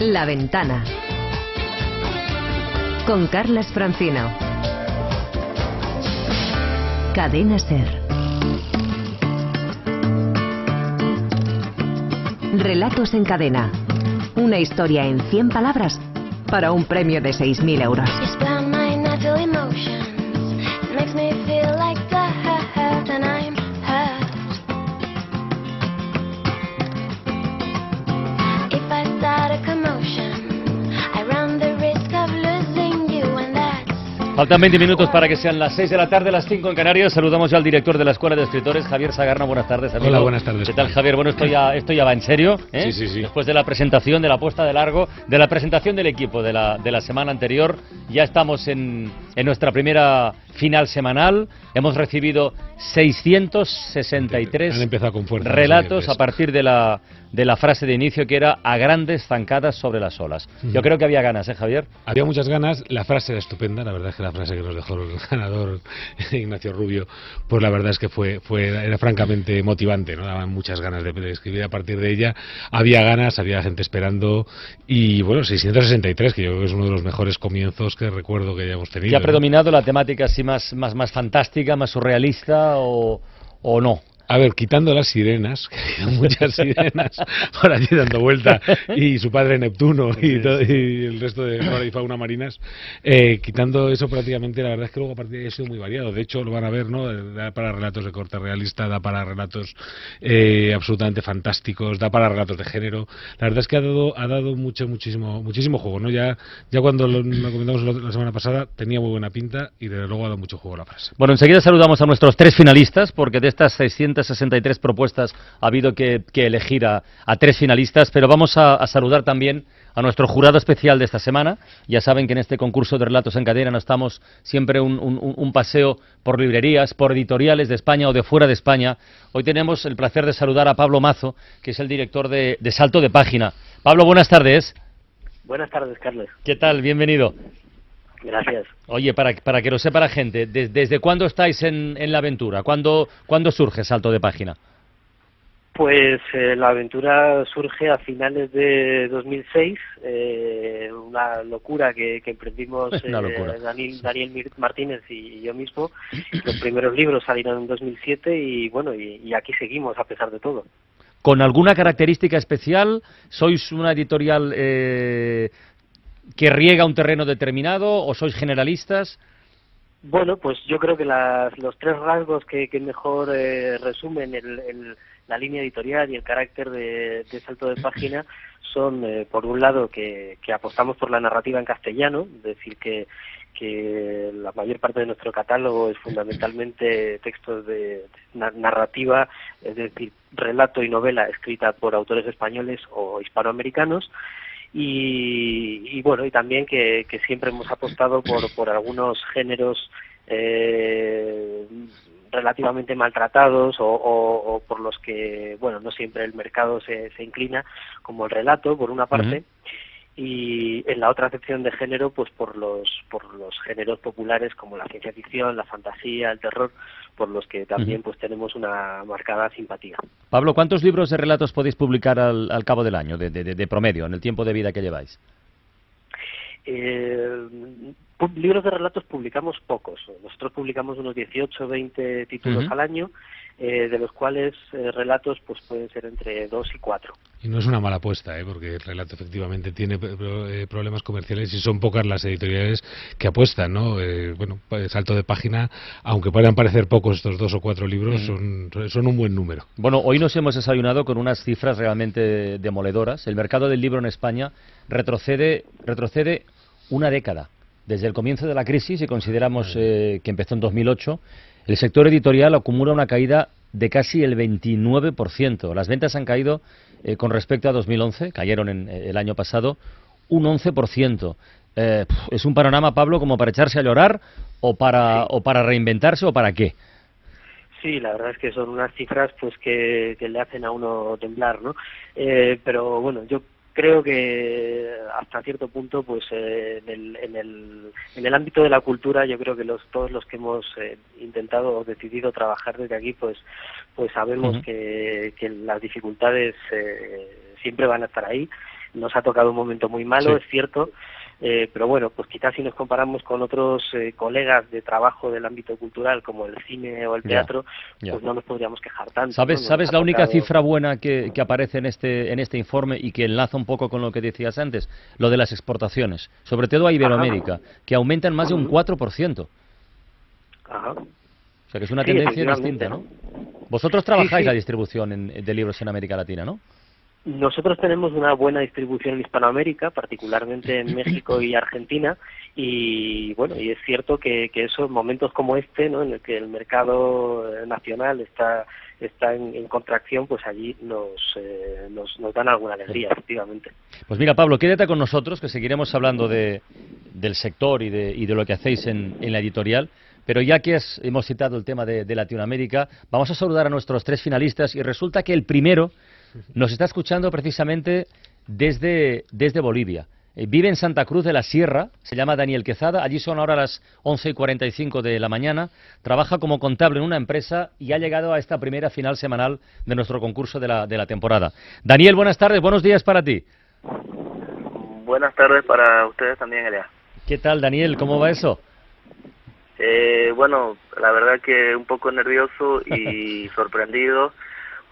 La Ventana. Con Carlas Francino. Cadena Ser. Relatos en cadena. Una historia en 100 palabras para un premio de 6.000 euros. Faltan 20 minutos para que sean las 6 de la tarde, las 5 en Canarias. Saludamos ya al director de la Escuela de Escritores, Javier Sagarna. Buenas tardes, amigo. Hola, buenas tardes. ¿Qué tal, Javier? Bueno, esto ya, esto ya va en serio. ¿eh? Sí, sí, sí. Después de la presentación, de la puesta de largo, de la presentación del equipo de la, de la semana anterior, ya estamos en, en nuestra primera final semanal. Hemos recibido 663 Han con fuerza relatos a partir de la, de la frase de inicio que era a grandes zancadas sobre las olas. Yo creo que había ganas, ¿eh, Javier? Había muchas ganas, la frase era estupenda, la verdad es que la frase que nos dejó el ganador Ignacio Rubio, pues la verdad es que fue, fue era francamente motivante, ¿no? Daban muchas ganas de, de escribir a partir de ella. Había ganas, había gente esperando y bueno, 663, que yo creo que es uno de los mejores comienzos que recuerdo que hayamos tenido. ¿Que ha ¿no? predominado la temática así más, más, más fantástica, más surrealista o, o no? A ver, quitando las sirenas, que ha habido muchas sirenas por allí dando vuelta, y su padre Neptuno y, todo- y el resto de flora y fauna marinas, eh, quitando eso prácticamente, la verdad es que luego a partir de ahí ha sido muy variado. De hecho, lo van a ver, ¿no? Da para relatos de corte realista, da para relatos eh, absolutamente fantásticos, da para relatos de género. La verdad es que ha dado, ha dado mucho, muchísimo, muchísimo juego, ¿no? Ya, ya cuando lo, lo comentamos la- semana pasada, tenía muy buena pinta y desde luego ha dado mucho juego la frase. Bueno, enseguida saludamos a nuestros tres finalistas, porque de estas 663 propuestas ha habido que, que elegir a, a tres finalistas, pero vamos a, a saludar también a nuestro jurado especial de esta semana. Ya saben que en este concurso de relatos en cadena nos estamos siempre un- un paseo por librerías, por editoriales de España o de fuera de España. Hoy tenemos el placer de saludar a Pablo Mazo, que es el director de, de Salto de Página. Pablo, buenas tardes. Buenas tardes, Carlos. ¿Qué tal? Bienvenido. Gracias. Oye, para, para que lo sepa la gente, ¿des- ¿desde cuándo estáis en, en la aventura? ¿Cuándo, ¿Cuándo surge Salto de Página? Pues eh, la aventura surge a finales de 2006, eh, una locura que, que emprendimos eh, locura. Daniel, Martínez y yo mismo. Los primeros libros salieron en 2007 y bueno, y, y aquí seguimos a pesar de todo. ¿Con alguna característica especial? ¿Sois una editorial eh, que riega un terreno determinado o sois generalistas? Bueno, pues yo creo que las, los tres rasgos que, que mejor eh, resumen el- el- la línea editorial y el carácter de, de Salto de Página son, eh, por un lado, que, que apostamos por la narrativa en castellano, es decir, que, que la mayor parte de nuestro catálogo es fundamentalmente textos de na- narrativa, es decir, relato y novela escrita por autores españoles o hispanoamericanos, y, y bueno y también que, que siempre hemos apostado por, por algunos géneros eh, relativamente maltratados o, o- o por los que bueno no siempre el mercado se, se inclina como el relato por una parte y en la otra sección de género pues por los por los géneros populares como la ciencia ficción la fantasía el terror por los que también pues tenemos una marcada simpatía. Pablo, ¿cuántos libros de relatos podéis publicar al, al cabo del año, de, de- de promedio, en el tiempo de vida que lleváis? Eh, pu- libros de relatos publicamos pocos. Nosotros publicamos unos 18 o 20 títulos al año, eh, de los cuales eh, relatos pues pueden ser entre 2 y 4. Y no es una mala apuesta, ¿eh? porque el relato efectivamente tiene eh, problemas comerciales y son pocas las editoriales que apuestan, ¿no? Eh, bueno, salto de página, aunque puedan parecer pocos estos dos o cuatro libros, son, son un buen número. Bueno, hoy nos hemos desayunado con unas cifras realmente demoledoras. El mercado del libro en España retrocede, retrocede una década. Desde el comienzo de la crisis, si consideramos eh, que empezó en 2008, el sector editorial acumula una caída de casi el 29%. Las ventas han caído eh, con respecto a 2011, cayeron en, eh, el año pasado, un 11%. Eh, ¿Es un panorama, Pablo, como para echarse a llorar o para, o para reinventarse o para qué? Sí, la verdad es que son unas cifras pues que, que le hacen a uno temblar, ¿no? Eh, pero bueno, yo creo que hasta cierto punto, pues eh, en, el, en, el, en el ámbito de la cultura, yo creo que los, todos los que hemos eh, intentado o decidido trabajar desde aquí, pues, pues sabemos que, que las dificultades eh, siempre van a estar ahí. Nos ha tocado un momento muy malo, es cierto, eh, pero bueno, pues quizás si nos comparamos con otros eh, colegas de trabajo del ámbito cultural, como el cine o el teatro, pues no nos podríamos quejar tanto. ¿Sabes, ¿sabes la única cifra buena que, que, aparece en este, en este informe y que enlaza un poco con lo que decías antes? Lo de las exportaciones, sobre todo a Iberoamérica, que aumentan más de un 4%. Ajá. O sea que es una tendencia distinta, ¿no? Vosotros trabajáis la distribución de libros en América Latina, ¿no? Nosotros tenemos una buena distribución en Hispanoamérica, particularmente en México y Argentina, y bueno, y es cierto que, que esos momentos como este, ¿no? en el que el mercado nacional está está en, contracción, pues allí nos, eh, nos, nos, dan alguna alegría, efectivamente. Pues mira, Pablo, quédate con nosotros, que seguiremos hablando de, del sector y de, y de lo que hacéis en, en la editorial. Pero ya que hemos citado el tema de, de, Latinoamérica, vamos a saludar a nuestros tres finalistas y resulta que el primero nos está escuchando precisamente desde, desde Bolivia. Eh, vive en Santa Cruz de la Sierra, se llama Daniel Quezada, allí son ahora las 11 y 45 de la mañana, trabaja como contable en una empresa y ha llegado a esta primera final semanal de nuestro concurso de la, de la temporada. Daniel, buenas tardes, buenos días para ti. Buenas tardes para ustedes también, Elia. ¿Qué tal, Daniel? ¿Cómo va eso? Eh, bueno, la verdad que un poco nervioso y sorprendido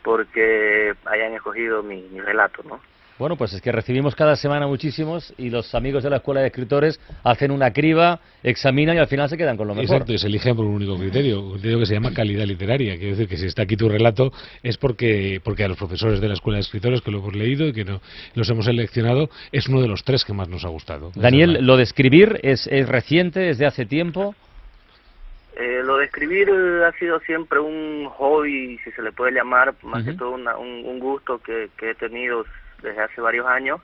porque hayan escogido mi, relato, ¿no? Bueno, pues es que recibimos cada semana muchísimos y los amigos de la Escuela de Escritores hacen una criba, examinan y al final se quedan con lo mejor. Exacto, y se eligen por un único criterio, un criterio que se llama calidad literaria. Quiere decir que si está aquí tu relato es porque, porque a los profesores de la Escuela de Escritores que lo hemos leído y que no, los hemos seleccionado es uno de los tres que más nos ha gustado. Daniel, ¿lo de escribir es, es reciente, es de hace tiempo? Eh, lo de escribir ha sido siempre un hobby, si se le puede llamar, más que todo un, gusto que, he tenido desde hace varios años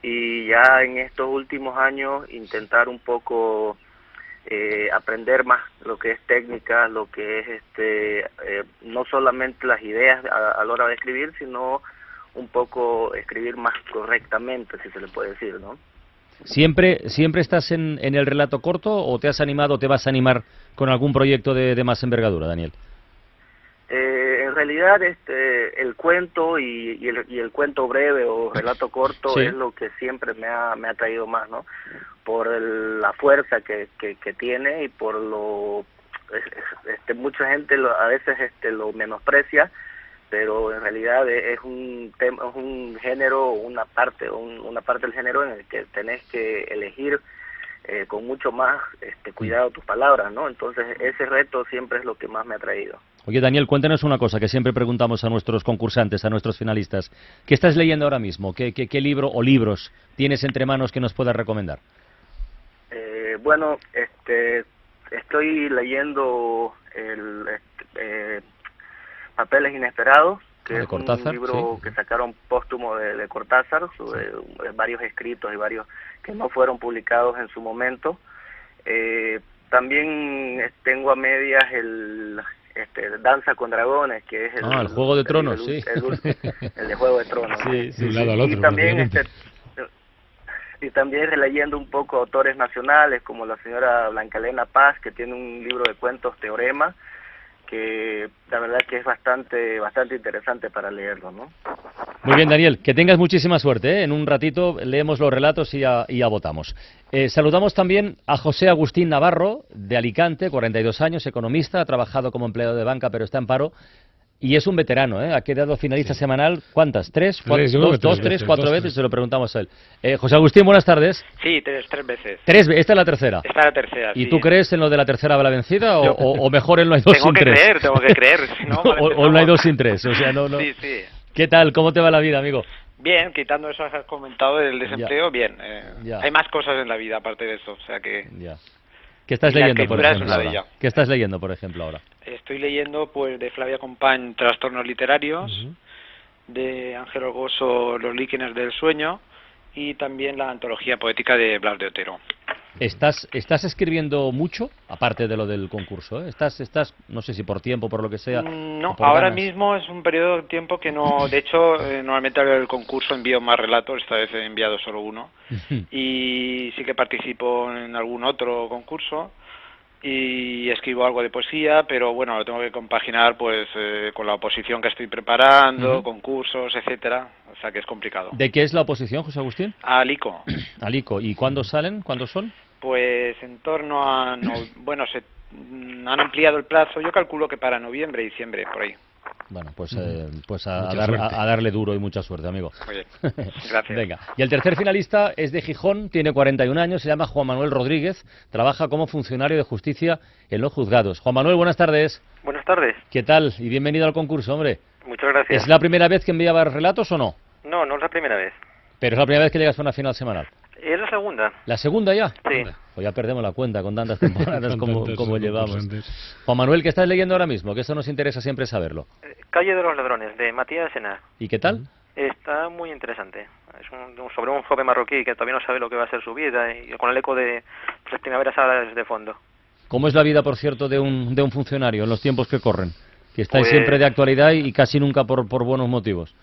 y ya en estos últimos años intentar un poco eh, aprender más lo que es técnica, lo que es este, eh, no solamente las ideas a, a la hora de escribir, sino un poco escribir más correctamente, si se le puede decir, ¿no? ¿Siempre, siempre estás en, en, el relato corto o te has animado o te vas a animar con algún proyecto de, de más envergadura, Daniel? Eh, en realidad este, el cuento y, y, el, y, el, cuento breve o relato corto es lo que siempre me ha, me ha traído más, ¿no? Por la fuerza que, que, que, tiene y por lo... Este, mucha gente lo, a veces este, lo menosprecia, pero en realidad es un tema, es un género, una parte, una parte del género en el que tenés que elegir eh, con mucho más este, cuidado tus palabras, ¿no? Entonces ese reto siempre es lo que más me ha traído. Oye Daniel, cuéntanos una cosa que siempre preguntamos a nuestros concursantes, a nuestros finalistas. ¿Qué estás leyendo ahora mismo? ¿Qué, qué, qué libro o libros tienes entre manos que nos puedas recomendar? Eh, bueno, este, estoy leyendo el, este, eh, Papeles Inesperados, que es un libro que sacaron póstumo de, Cortázar, sobre varios escritos y varios que no fueron publicados en su momento. Eh, también tengo a medias el este, Danza con Dragones, que es el, ah, el Juego de Tronos, sí. El, de Juego de Tronos. Sí, sí, lado al otro, y también este, y también leyendo un poco autores nacionales como la señora Blanca Elena Paz, que tiene un libro de cuentos Teorema, que la verdad que es bastante bastante interesante para leerlo, ¿no? Muy bien, Daniel, que tengas muchísima suerte. ¿eh? En un ratito leemos los relatos y ya, y ya votamos. Eh, saludamos también a José Agustín Navarro, de Alicante, 42 años, economista, ha trabajado como empleado de banca, pero está en paro. Y es un veterano, ¿eh? Ha quedado finalista semanal, ¿cuántas? ¿Tres? dos, dos, tres, cuatro veces, se lo preguntamos a él. Eh, José Agustín, buenas tardes. Sí, tres, tres veces. ¿Tres? ¿Esta es la tercera? Esta es la tercera, ¿Y tú crees en lo de la tercera bala vencida o, o, mejor en lo hay dos sin tres? Tengo que creer, tengo que creer. No, o, no hay dos sin tres, o sea, no, no... Sí, sí. ¿Qué tal? ¿Cómo te va la vida, amigo? Bien, quitando eso que has comentado del desempleo, bien. Eh, hay más cosas en la vida aparte de eso, o sea que... Ya. ¿Qué estás leyendo, por ejemplo? Ahora? ¿Qué estás leyendo, por ejemplo, ahora? Estoy leyendo, pues, de Flavia Compañ, Trastornos Literarios, de Ángel Orgoso, Los líquenes del sueño, y también la antología poética de Blas de Otero. ¿Estás, ¿Estás escribiendo mucho, aparte de lo del concurso? ¿eh? ¿Estás, estás, no sé si por tiempo, por lo que sea? Mm, no, ahora mismo es un periodo de tiempo que no... De hecho, eh, normalmente al concurso envío más relatos, esta vez he enviado solo uno. y sí que participo en algún otro concurso, y escribo algo de poesía, pero bueno, lo tengo que compaginar pues eh, con la oposición que estoy preparando, concursos, etcétera, o sea que es complicado. ¿De qué es la oposición, José Agustín? Alico. Alico. ¿Y cuándo salen? ¿Cuándo son? Pues en torno a, bueno, se han ampliado el plazo, yo calculo que para noviembre, diciembre, por ahí. Bueno, pues, eh, pues a, darle duro y mucha suerte, amigo. Oye, gracias. Venga. Y el tercer finalista es de Gijón, tiene 41 años, se llama Juan Manuel Rodríguez, trabaja como funcionario de justicia en los juzgados. Juan Manuel, buenas tardes. Buenas tardes. ¿Qué tal? Y bienvenido al concurso, hombre. Muchas gracias. ¿Es la primera vez que enviabas relatos o no? No, no es la primera vez. Pero es la primera vez que llegas a una final semanal. Es la segunda. ¿La segunda ya? Sí. Pues ya perdemos la cuenta con tantas temporadas como, como llevamos. Juan Manuel, ¿qué estás leyendo ahora mismo? Que eso nos interesa siempre saberlo. Eh, Calle de los Ladrones, de Matías Senar. ¿Y qué tal? Está muy interesante. Es un, sobre un joven marroquí que todavía no sabe lo que va a ser su vida y con el eco de las primaveras árabes de fondo. ¿Cómo es la vida, por cierto, de un, de un funcionario en los tiempos que corren? Que estáis Pues- siempre de actualidad y casi nunca por, por buenos motivos.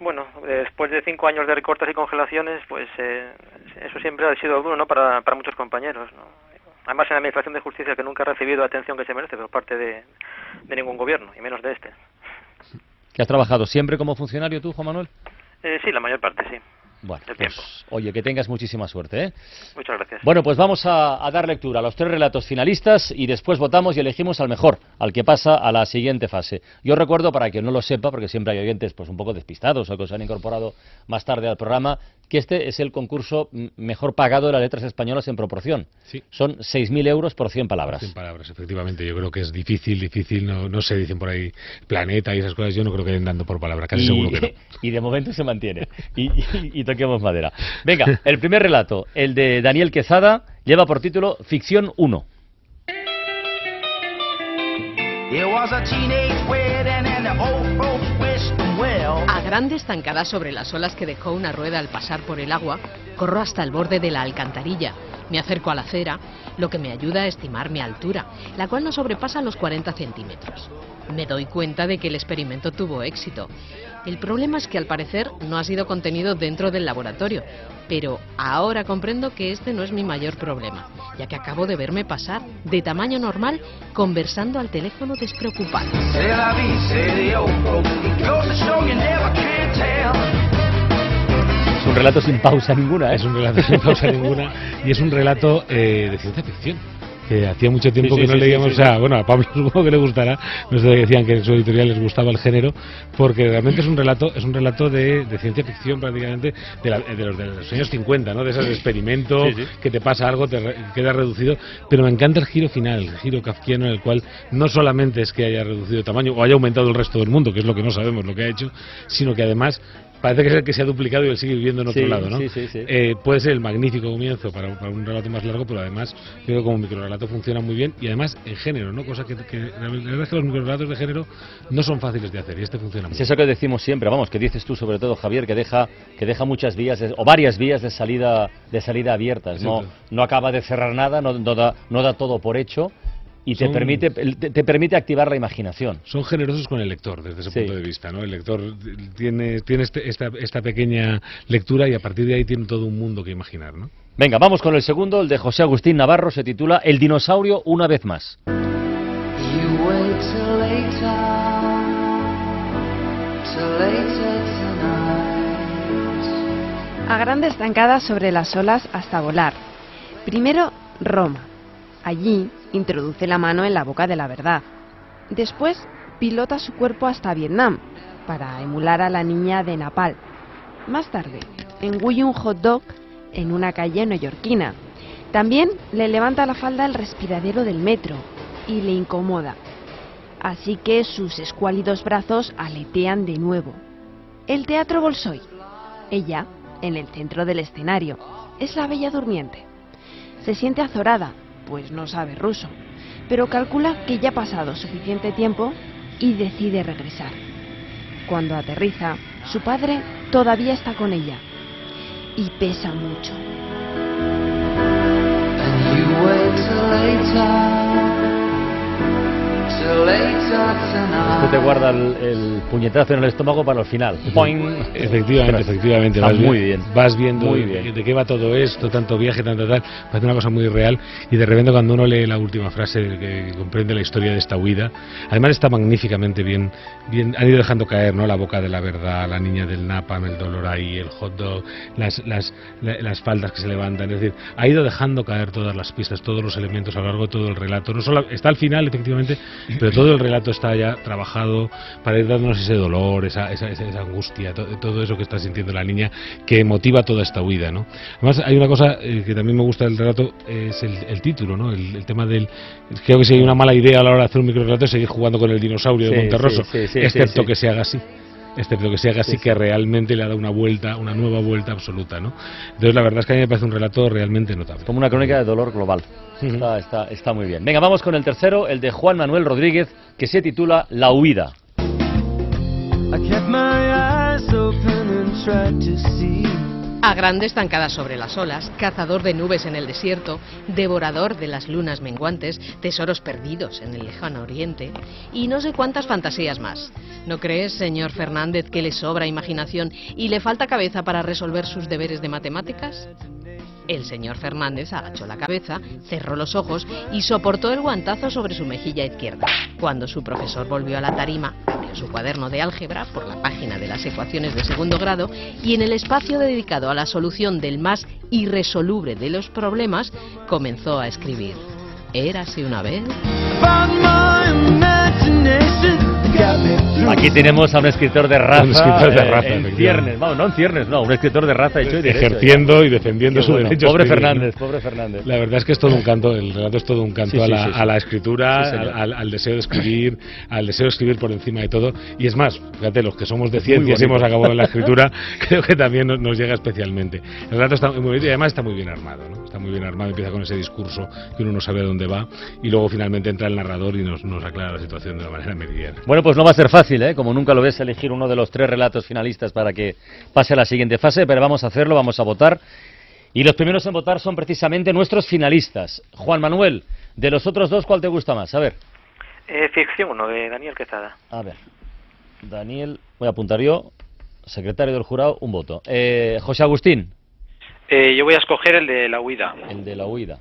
Bueno, después de cinco años de recortes y congelaciones, pues eh, eso siempre ha sido duro, ¿no? Para, para muchos compañeros, ¿no? Además, en la Administración de Justicia que nunca ha recibido la atención que se merece por parte de, de ningún gobierno, y menos de este. ¿Que has trabajado siempre como funcionario tú, Juan Manuel? Eh, sí, la mayor parte, sí. Bueno, El pues, oye, que tengas muchísima suerte, ¿eh? Muchas gracias. Bueno, pues vamos a, a dar lectura a los tres relatos finalistas y después votamos y elegimos al mejor, al que pasa a la siguiente fase. Yo recuerdo, para quien no lo sepa, porque siempre hay oyentes pues un poco despistados o que se han incorporado más tarde al programa, que este es el concurso mejor pagado de las letras españolas en proporción. Sí. Son 6.000 euros por 100 palabras. Cien palabras, efectivamente. Yo creo que es difícil, difícil. No, no sé, dicen por ahí planeta y esas cosas. Yo no creo que den dando por palabra, casi y, seguro que no. y de momento se mantiene. Y, y- y toquemos madera. Venga, el primer relato, el de Daniel Quezada, lleva por título Ficción 1. It was a A grandes zancadas sobre las olas que dejó una rueda al pasar por el agua, corro hasta el borde de la alcantarilla. Me acerco a la acera, lo que me ayuda a estimar mi altura, la cual no sobrepasa los 40 centímetros. Me doy cuenta de que el experimento tuvo éxito. El problema es que al parecer no ha sido contenido dentro del laboratorio, pero ahora comprendo que este no es mi mayor problema, ya que acabo de verme pasar, de tamaño normal, conversando al teléfono despreocupado. Can tell. Es un relato sin pausa ninguna, ¿eh? Es un relato sin pausa ninguna y es un relato eh, de ciencia ficción. Que hacía mucho tiempo Sí, sí, que no sí, leíamos, sea, bueno, a Pablo supongo que le gustará, no sé, decían que en su editorial les gustaba el género, porque realmente es un relato, es un relato de, de ciencia ficción prácticamente de, la- de los, de los años 50, ¿no? De esos experimentos, que te pasa algo, te re- queda reducido, pero me encanta el giro final, el giro kafkiano en el cual no solamente es que haya reducido tamaño o haya aumentado el resto del mundo, que es lo que no sabemos lo que ha hecho, sino que además parece que es el que se ha duplicado y él sigue viviendo en otro Sí, lado, ¿no? sí, sí, sí. Eh, puede ser el magnífico comienzo para, para un relato más largo, pero además creo que como microrelato funciona muy bien y además en género, ¿no? Cosa que, que la verdad es que los microrelatos de género no son fáciles de hacer y este funciona muy Es eso que decimos siempre, vamos, que dices tú sobre todo, Javier, que deja, que deja muchas vías de- o varias vías de salida, de salida abiertas. No, no acaba de cerrar nada, no, no da, no da todo por hecho y te Son- permite, te, te permite activar la imaginación. Son generosos con el lector desde ese Sí. punto de vista, ¿no? El lector tiene, tiene este- esta, esta pequeña lectura y a partir de ahí tiene todo un mundo que imaginar, ¿no? Venga, vamos con el segundo, el de José Agustín Navarro, se titula El dinosaurio una vez más. A grandes zancadas sobre las olas hasta volar. Primero, Roma. Allí introduce la mano en la boca de la verdad. Después, pilota su cuerpo hasta Vietnam, para emular a la niña de Napal. Más tarde, engulle un hot dog en una calle neoyorquina. También le levanta la falda el respiradero del metro y le incomoda. Así que sus escuálidos brazos aletean de nuevo. El Teatro Bolsoy. Ella, en el centro del escenario, es la bella durmiente. Se siente azorada, pues no sabe ruso, pero calcula que ya ha pasado suficiente tiempo y decide regresar. Cuando aterriza, su padre todavía está con ella y pesa mucho. Usted te guarda el, el puñetazo en el estómago para el final. Boing. Efectivamente, efectivamente. vas muy bien. Vas viendo Muy bien. de qué va todo esto, tanto viaje, tanto tal. Parece una cosa muy real. Y de repente, cuando uno lee la última frase que comprende la historia de esta huida, además está magníficamente bien. bien han ido dejando caer ¿no? la boca de la verdad, la niña del napam, el dolor ahí, el hot dog, las, las, la- las faldas que se levantan. Es decir, ha ido dejando caer todas las pistas, todos los elementos a lo largo de todo el relato. No solo está al final, efectivamente, pero todo el relato está ya trabajado para ir dándonos ese dolor, esa, esa, esa- angustia, to- todo eso que está sintiendo la niña que motiva toda esta huida, ¿no? Además, hay una cosa eh, que también me gusta del relato, es el, el título, ¿no? El, el tema del... Creo que si hay una mala idea a la hora de hacer un microrelato es seguir jugando con el dinosaurio de Monterroso, sí, sí, sí, excepto que se haga así excepto que se haga así Sí, sí. que realmente le ha dado una vuelta, una nueva vuelta absoluta, ¿no? Entonces la verdad es que a mí me parece un relato realmente notable. Como una crónica de dolor global. Está, está, está muy bien. Venga, vamos con el tercero, el de Juan Manuel Rodríguez, que se titula La huida. I kept my eyes open and tried to see. A grande estancada sobre las olas, cazador de nubes en el desierto, devorador de las lunas menguantes, tesoros perdidos en el lejano oriente y no sé cuántas fantasías más. ¿No crees, señor Fernández, que le sobra imaginación y le falta cabeza para resolver sus deberes de matemáticas? El señor Fernández agachó la cabeza, cerró los ojos y soportó el guantazo sobre su mejilla izquierda. Cuando su profesor volvió a la tarima, abrió su cuaderno de álgebra por la página de las ecuaciones de segundo grado y en el espacio dedicado a la solución del más irresoluble de los problemas, comenzó a escribir. Érase una vez. Aquí tenemos a un escritor de raza. Un escritor de eh, raza, en ciernes. Vamos, no en ciernes, no, un escritor de raza hecho y derecho. ejerciendo y defendiendo Qué su bueno. derecho. Pobre. Fernández, pobre Fernández. La verdad es que es todo un canto, el relato es todo un canto Sí, a, la, sí, a la escritura, al, deseo de escribir, al deseo de escribir por encima de todo. Y es más, fíjate, los que somos de ciencias y hemos acabado en la escritura, creo que también nos, nos llega especialmente. El relato está muy bonito y además está muy bien armado, ¿no? Está muy bien armado, empieza con ese discurso que uno no sabe a dónde va y luego finalmente entra el narrador y nos, nos aclara la situación de una manera meridiana. Bueno, pues no va a ser fácil, ¿eh? Como nunca lo ves, elegir uno de los tres relatos finalistas para que pase a la siguiente fase, pero vamos a hacerlo, vamos a votar. Y los primeros en votar son precisamente nuestros finalistas. Juan Manuel, de los otros dos, ¿cuál te gusta más? A ver, Eh, ficción 1 de Daniel Quesada. a ver. Daniel, voy a apuntar yo, secretario del jurado, un voto. Eh, José Agustín, Eh, yo voy a escoger el de la huida. el de la huida.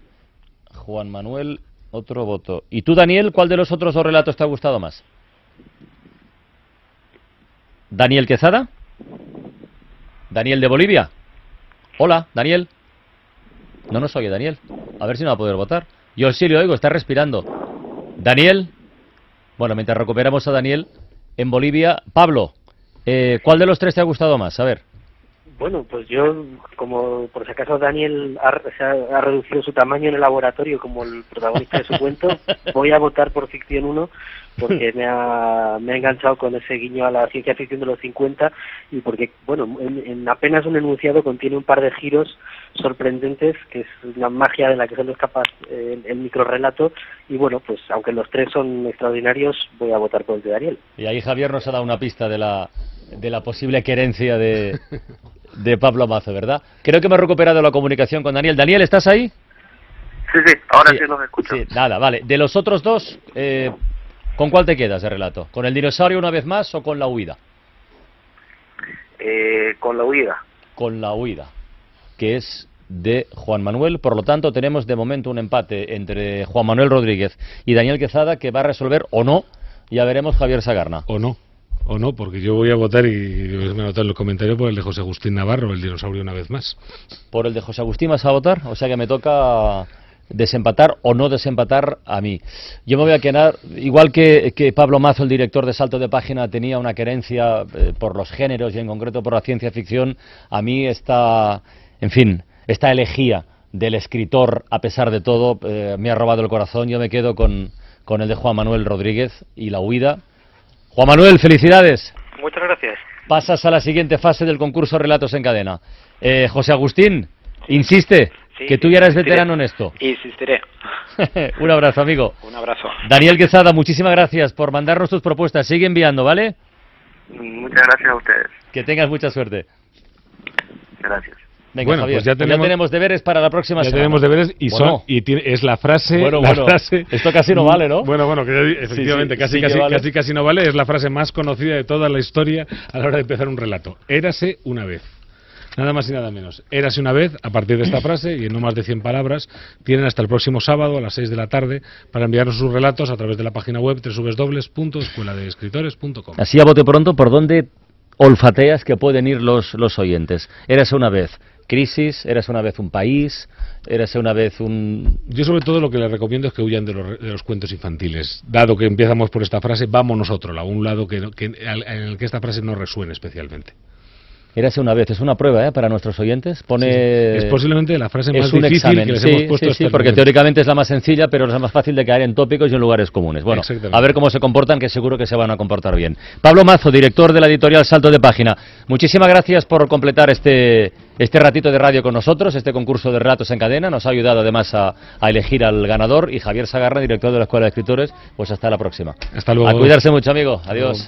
Juan Manuel, otro voto. ¿Y tú, Daniel, cuál de los otros dos relatos te ha gustado más? ¿Daniel Quezada? ¿Daniel de Bolivia? Hola, Daniel. No nos oye, Daniel. A ver si no va a poder votar. Yo sí le oigo, está respirando. Daniel. Bueno, mientras recuperamos a Daniel en Bolivia. Pablo, eh, ¿cuál de los tres te ha gustado más? A ver. Bueno, pues yo, como por si acaso Daniel ha, se ha, ha reducido su tamaño en el laboratorio como el protagonista de su cuento, voy a votar por Ficción 1 porque me ha, me ha enganchado con ese guiño a la ciencia ficción de los 50 y porque, bueno, en, en apenas un enunciado contiene un par de giros sorprendentes que es una magia de la que solo es capaz eh, el, el microrelato y bueno, pues aunque los tres son extraordinarios, voy a votar por el de Daniel. Y ahí Javier nos ha dado una pista de la, de la posible querencia de, de Pablo Mazo, ¿verdad? Creo que me he recuperado la comunicación con Daniel. Daniel, ¿estás ahí? Sí, sí, ahora sí, los escucho. Sí, nada, vale. De los otros dos, eh, ¿con cuál te quedas de relato? ¿Con el dinosaurio una vez más o con la huida? Eh, con la huida. Con la huida, que es de Juan Manuel. Por lo tanto, tenemos de momento un empate entre Juan Manuel Rodríguez y Daniel Quezada que va a resolver o no. Ya veremos Javier Sagarna. O no, o no, porque yo voy a votar y me he notado en los comentarios por el de José Agustín Navarro, el dinosaurio una vez más. por el de José Agustín vas a votar, o sea que me toca desempatar o no desempatar a mí. Yo me voy a quedar, igual que, que Pablo Mazo, el director de Salto de Página, tenía una querencia eh, por los géneros y en concreto por la ciencia ficción, a mí esta, en fin, esta elegía del escritor, a pesar de todo, eh, me ha robado el corazón. Yo me quedo con, con el de Juan Manuel Rodríguez y la huida. Juan Manuel, felicidades. Muchas gracias. Pasas a la siguiente fase del concurso Relatos en Cadena. Eh, José Agustín, insiste, Sí, que tú ya eres insistiré. veterano en esto. Insistiré. Un abrazo, amigo. Un abrazo. Daniel Quezada, muchísimas gracias por mandarnos tus propuestas. Sigue enviando, ¿vale? Muchas gracias a ustedes. Que tengas mucha suerte. Gracias. Venga, Bueno, Javier, pues ya tenemos- deberes para la próxima Ya semana. tenemos deberes y, Bueno. son, y tiene- es la frase. Bueno, la bueno, frase- esto casi no vale, ¿no? Bueno, bueno, que ya efectivamente, sí, casi, sí casi, vale. casi, casi no vale. Es la frase más conocida de toda la historia a la hora de empezar un relato. Érase una vez. Nada más y nada menos. Érase una vez, a partir de esta frase, y en no más de 100 palabras, tienen hasta el próximo sábado a las 6 de la tarde para enviarnos sus relatos a través de la página web www.escueladeescritores.com. Así a bote pronto, ¿por dónde olfateas que pueden ir los, los oyentes? Érase una vez crisis, érase una vez un país, érase una vez un... Yo sobre todo lo que les recomiendo es que huyan de los, de los cuentos infantiles. Dado que empezamos por esta frase, vámonos otro, a un lado que, que- en el que esta frase no resuene especialmente. Érase una vez, es una prueba ¿eh? para nuestros oyentes. Pone... Es posiblemente la frase más difícil examen. que les sí, hemos puesto sí, sí, porque teóricamente es la más sencilla, pero es la más fácil de caer en tópicos y en lugares comunes. Bueno, a ver cómo se comportan, que seguro que se van a comportar bien. Pablo Mazo, director de la editorial Salto de Página, muchísimas gracias por completar este, este ratito de radio con nosotros, este concurso de relatos en cadena. Nos ha ayudado además a, a elegir al ganador. Y Javier Sagarra, director de la Escuela de Escritores, pues hasta la próxima. Hasta luego. A cuidarse mucho, amigo. Adiós.